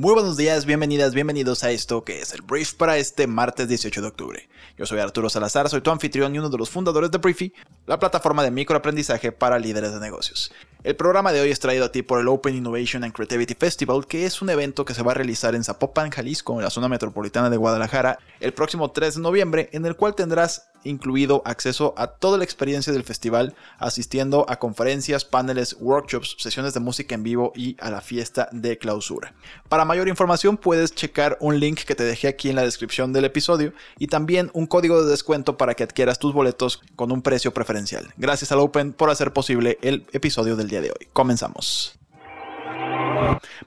Muy buenos días, bienvenidas, bienvenidos a esto que es el Brief para este martes 18 de octubre. Yo soy Arturo Salazar, soy tu anfitrión y uno de los fundadores de Briefy, la plataforma de microaprendizaje para líderes de negocios. El programa de hoy es traído a ti por el Open Innovation and Creativity Festival, que es un evento que se va a realizar en Zapopan, Jalisco, en la zona metropolitana de Guadalajara, el próximo 3 de noviembre, en el cual tendrás incluido acceso a toda la experiencia del festival, asistiendo a conferencias, paneles, workshops, sesiones de música en vivo y a la fiesta de clausura. Para mayor información puedes checar un link que te dejé aquí en la descripción del episodio y también un código de descuento para que adquieras tus boletos con un precio preferencial. Gracias al Open por hacer posible el episodio del día de hoy. Comenzamos.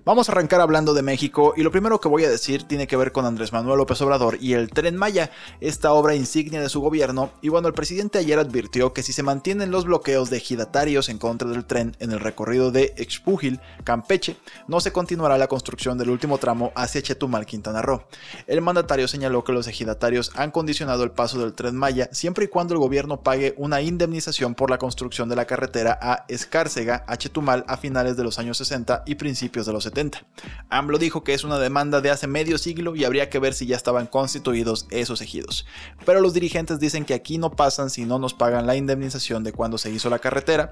Vamos a arrancar hablando de México y lo primero que voy a decir tiene que ver con Andrés Manuel López Obrador y el Tren Maya, esta obra insignia de su gobierno. Y bueno, el presidente ayer advirtió que si se mantienen los bloqueos de ejidatarios en contra del tren en el recorrido de Expúgil, Campeche, no se continuará la construcción del último tramo hacia Chetumal, Quintana Roo. El mandatario señaló que los ejidatarios han condicionado el paso del Tren Maya siempre y cuando el gobierno pague una indemnización por la construcción de la carretera a Escárcega, a Chetumal, a finales de los años 60 y principios de los 70. AMLO dijo que es una demanda de hace medio siglo y habría que ver si ya estaban constituidos esos ejidos. Pero los dirigentes dicen que aquí no pasan si no nos pagan la indemnización de cuando se hizo la carretera.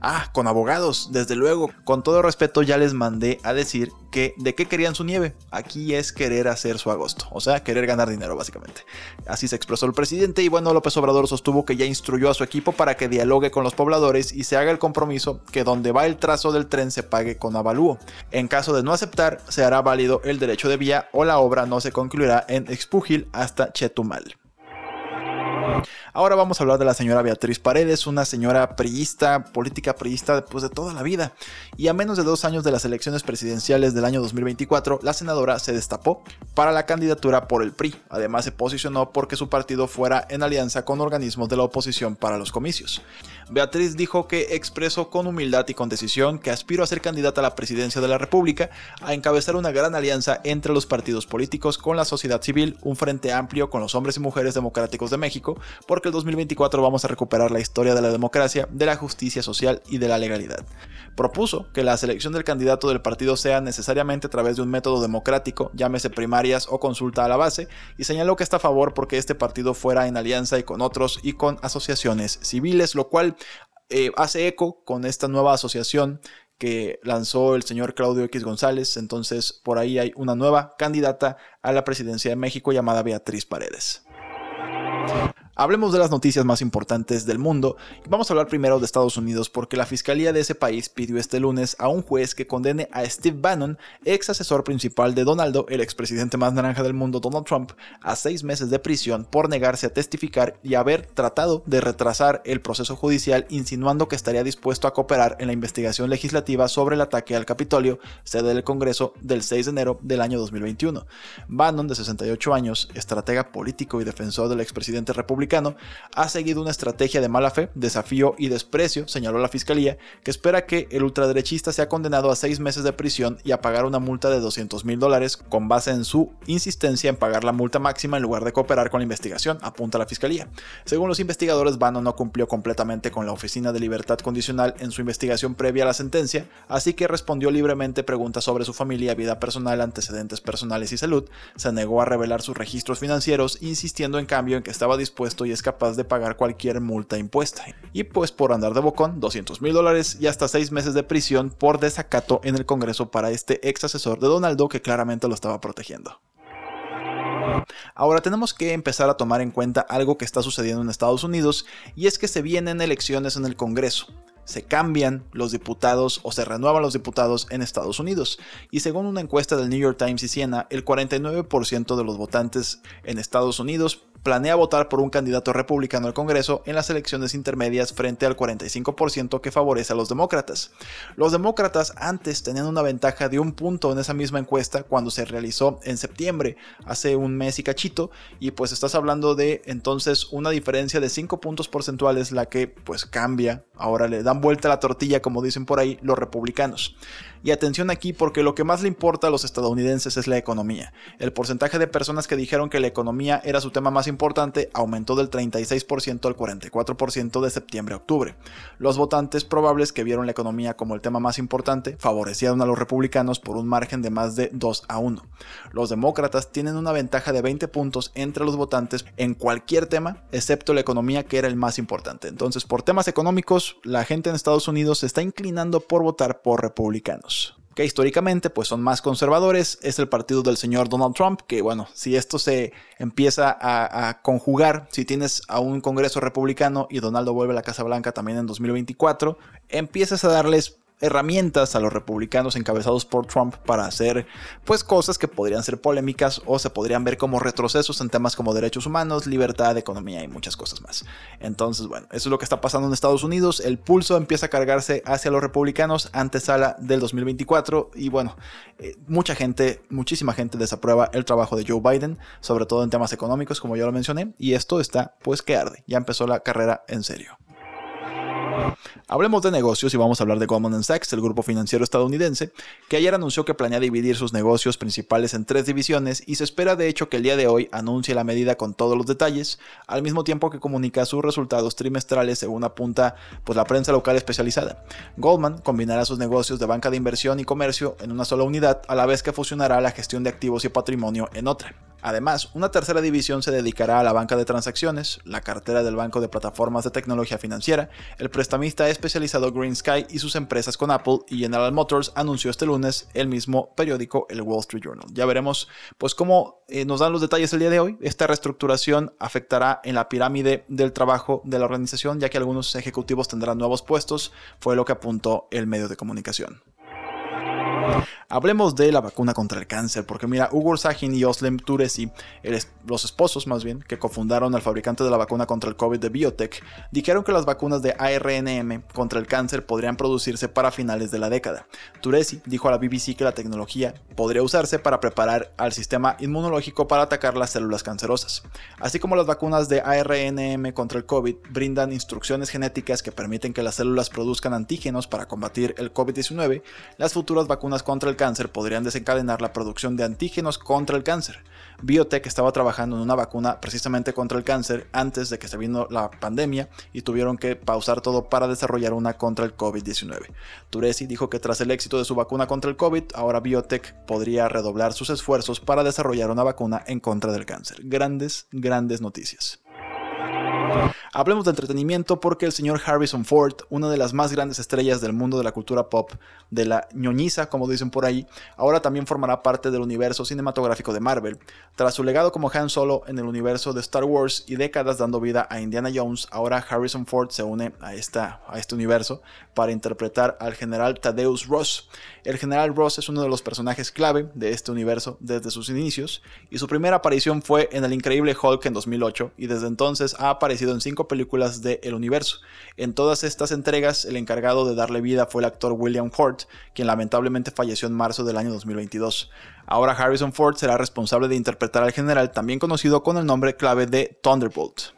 Ah, con abogados, desde luego. Con todo respeto ya les mandé a decir que de qué querían su nieve. Aquí es querer hacer su agosto, o sea, querer ganar dinero básicamente. Así se expresó el presidente y bueno, López Obrador sostuvo que ya instruyó a su equipo para que dialogue con los pobladores y se haga el compromiso que donde va el trazo del tren se pague con avalúo. En caso de no aceptar, se hará válido el derecho de vía o la obra no se concluirá en Expúgil hasta Chetumal. Ahora vamos a hablar de la señora Beatriz Paredes, una señora priista, política priista pues, de toda la vida. Y a menos de dos años de las elecciones presidenciales del año 2024, la senadora se destapó para la candidatura por el PRI. Además se posicionó porque su partido fuera en alianza con organismos de la oposición para los comicios. Beatriz dijo que expresó con humildad y con decisión que aspiro a ser candidata a la presidencia de la República, a encabezar una gran alianza entre los partidos políticos con la sociedad civil, un frente amplio con los hombres y mujeres democráticos de México, porque el 2024 vamos a recuperar la historia de la democracia, de la justicia social y de la legalidad. Propuso que la selección del candidato del partido sea necesariamente a través de un método democrático, llámese o consulta a la base, y señaló que está a favor porque este partido fuera en alianza y con otros y con asociaciones civiles, lo cual eh, hace eco con esta nueva asociación que lanzó el señor Claudio X González. Entonces, por ahí hay una nueva candidata a la presidencia de México llamada Beatriz Paredes. Hablemos de las noticias más importantes del mundo vamos a hablar primero de Estados Unidos porque la fiscalía de ese país pidió este lunes a un juez que condene a Steve Bannon, ex asesor principal de Donaldo, el expresidente más naranja del mundo Donald Trump, a seis meses de prisión por negarse a testificar y haber tratado de retrasar el proceso judicial insinuando que estaría dispuesto a cooperar en la investigación legislativa sobre el ataque al Capitolio, sede del Congreso, del 6 de enero del año 2021. Bannon, de 68 años, estratega político y defensor del expresidente republicano, ha seguido una estrategia de mala fe, desafío y desprecio, señaló la fiscalía, que espera que el ultraderechista sea condenado a seis meses de prisión y a pagar una multa de 200 mil dólares con base en su insistencia en pagar la multa máxima en lugar de cooperar con la investigación, apunta la fiscalía. Según los investigadores, Bannon no cumplió completamente con la Oficina de Libertad Condicional en su investigación previa a la sentencia, así que respondió libremente preguntas sobre su familia, vida personal, antecedentes personales y salud, se negó a revelar sus registros financieros, insistiendo en cambio en que estaba dispuesto y es capaz de pagar cualquier multa impuesta. Y pues por andar de bocón, 200 mil dólares y hasta 6 meses de prisión por desacato en el Congreso para este ex asesor de Donaldo que claramente lo estaba protegiendo. Ahora tenemos que empezar a tomar en cuenta algo que está sucediendo en Estados Unidos y es que se vienen elecciones en el Congreso se cambian los diputados o se renuevan los diputados en Estados Unidos. Y según una encuesta del New York Times y Siena, el 49% de los votantes en Estados Unidos planea votar por un candidato republicano al Congreso en las elecciones intermedias frente al 45% que favorece a los demócratas. Los demócratas antes tenían una ventaja de un punto en esa misma encuesta cuando se realizó en septiembre, hace un mes y cachito, y pues estás hablando de entonces una diferencia de 5 puntos porcentuales la que pues cambia, ahora le da dan vuelta la tortilla, como dicen por ahí los republicanos. Y atención aquí porque lo que más le importa a los estadounidenses es la economía. El porcentaje de personas que dijeron que la economía era su tema más importante aumentó del 36% al 44% de septiembre a octubre. Los votantes probables que vieron la economía como el tema más importante favorecieron a los republicanos por un margen de más de 2 a 1. Los demócratas tienen una ventaja de 20 puntos entre los votantes en cualquier tema, excepto la economía que era el más importante. Entonces, por temas económicos, la gente en Estados Unidos se está inclinando por votar por republicanos que históricamente pues son más conservadores, es el partido del señor Donald Trump, que bueno, si esto se empieza a, a, conjugar, si tienes a un Congreso republicano y Donaldo vuelve a la Casa Blanca también en 2024, empiezas a darles herramientas a los republicanos encabezados por Trump para hacer pues cosas que podrían ser polémicas o se podrían ver como retrocesos en temas como derechos humanos, libertad, economía y muchas cosas más. Entonces, bueno, eso es lo que está pasando en Estados Unidos. El pulso empieza a cargarse hacia los republicanos antesala del 2024 y bueno, eh, mucha gente, muchísima gente desaprueba el trabajo de Joe Biden, sobre todo en temas económicos como ya lo mencioné, y esto está pues que arde. Ya empezó la carrera en serio. Hablemos de negocios y vamos a hablar de Goldman Sachs, el grupo financiero estadounidense, que ayer anunció que planea dividir sus negocios principales en tres divisiones y se espera de hecho que el día de hoy anuncie la medida con todos los detalles, al mismo tiempo que comunica sus resultados trimestrales según apunta pues, la prensa local especializada. Goldman combinará sus negocios de banca de inversión y comercio en una sola unidad, a la vez que fusionará la gestión de activos y patrimonio en otra. Además, una tercera división se dedicará a la banca de transacciones, la cartera del banco de plataformas de tecnología financiera, el prestamista especializado Green Sky y sus empresas con Apple y General Motors anunció este lunes el mismo periódico, el Wall Street Journal. Ya veremos pues cómo eh, nos dan los detalles el día de hoy. Esta reestructuración afectará en la pirámide del trabajo de la organización, ya que algunos ejecutivos tendrán nuevos puestos, fue lo que apuntó el medio de comunicación. Hablemos de la vacuna contra el cáncer, porque mira, Ugur Sahin y Oslem Turesi, los esposos más bien, que cofundaron al fabricante de la vacuna contra el COVID de Biotech, dijeron que las vacunas de ARNM contra el cáncer podrían producirse para finales de la década. Turesi dijo a la BBC que la tecnología podría usarse para preparar al sistema inmunológico para atacar las células cancerosas. Así como las vacunas de ARNM contra el COVID brindan instrucciones genéticas que permiten que las células produzcan antígenos para combatir el COVID-19, las futuras vacunas contra el cáncer podrían desencadenar la producción de antígenos contra el cáncer. Biotech estaba trabajando en una vacuna precisamente contra el cáncer antes de que se vino la pandemia y tuvieron que pausar todo para desarrollar una contra el COVID-19. Turesi dijo que tras el éxito de su vacuna contra el COVID, ahora Biotech podría redoblar sus esfuerzos para desarrollar una vacuna en contra del cáncer. Grandes, grandes noticias. Hablemos de entretenimiento porque el señor Harrison Ford, una de las más grandes estrellas del mundo de la cultura pop, de la ñoñiza, como dicen por ahí, ahora también formará parte del universo cinematográfico de Marvel. Tras su legado como Han Solo en el universo de Star Wars y décadas dando vida a Indiana Jones, ahora Harrison Ford se une a, esta, a este universo para interpretar al general Thaddeus Ross. El general Ross es uno de los personajes clave de este universo desde sus inicios y su primera aparición fue en el increíble Hulk en 2008 y desde entonces ha aparecido en cinco películas de El Universo. En todas estas entregas, el encargado de darle vida fue el actor William Hurt, quien lamentablemente falleció en marzo del año 2022. Ahora Harrison Ford será responsable de interpretar al general, también conocido con el nombre clave de Thunderbolt.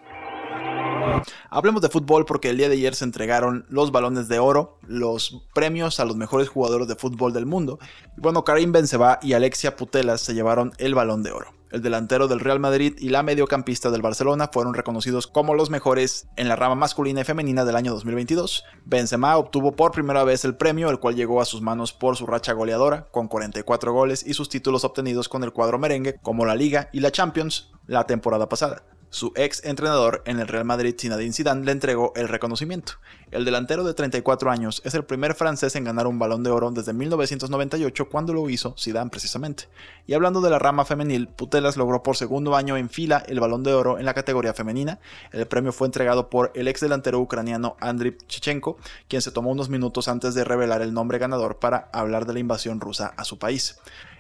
Hablemos de fútbol porque el día de ayer se entregaron los balones de oro, los premios a los mejores jugadores de fútbol del mundo. Y bueno, Karim Benzema y Alexia Putelas se llevaron el balón de oro. El delantero del Real Madrid y la mediocampista del Barcelona fueron reconocidos como los mejores en la rama masculina y femenina del año 2022. Benzema obtuvo por primera vez el premio, el cual llegó a sus manos por su racha goleadora, con 44 goles y sus títulos obtenidos con el cuadro merengue, como la Liga y la Champions, la temporada pasada. Su ex entrenador en el Real Madrid, Zinedine Zidane, le entregó el reconocimiento. El delantero de 34 años es el primer francés en ganar un balón de oro desde 1998 cuando lo hizo Zidane precisamente. Y hablando de la rama femenil, Putelas logró por segundo año en fila el balón de oro en la categoría femenina. El premio fue entregado por el ex delantero ucraniano Andriy Chichenko, quien se tomó unos minutos antes de revelar el nombre ganador para hablar de la invasión rusa a su país.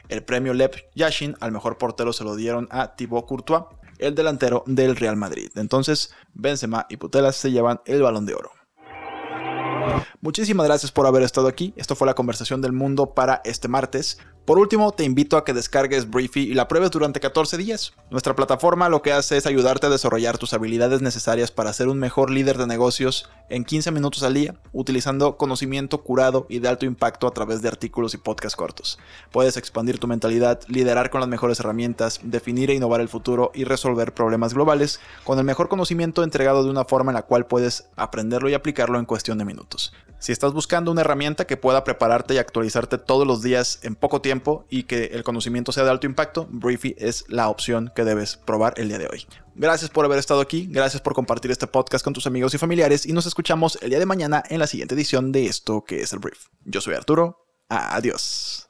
El premio Lev Yashin al mejor portero se lo dieron a Thibaut Courtois, el delantero del Real Madrid. Entonces, Benzema y Putelas se llevan el balón de oro. Muchísimas gracias por haber estado aquí. Esto fue la conversación del mundo para este martes. Por último, te invito a que descargues Briefy y la pruebes durante 14 días. Nuestra plataforma lo que hace es ayudarte a desarrollar tus habilidades necesarias para ser un mejor líder de negocios en 15 minutos al día, utilizando conocimiento curado y de alto impacto a través de artículos y podcasts cortos. Puedes expandir tu mentalidad, liderar con las mejores herramientas, definir e innovar el futuro y resolver problemas globales con el mejor conocimiento entregado de una forma en la cual puedes aprenderlo y aplicarlo en cuestión de minutos. Si estás buscando una herramienta que pueda prepararte y actualizarte todos los días en poco tiempo y que el conocimiento sea de alto impacto, Briefy es la opción que debes probar el día de hoy. Gracias por haber estado aquí, gracias por compartir este podcast con tus amigos y familiares y nos escuchamos el día de mañana en la siguiente edición de esto que es el Brief. Yo soy Arturo, adiós.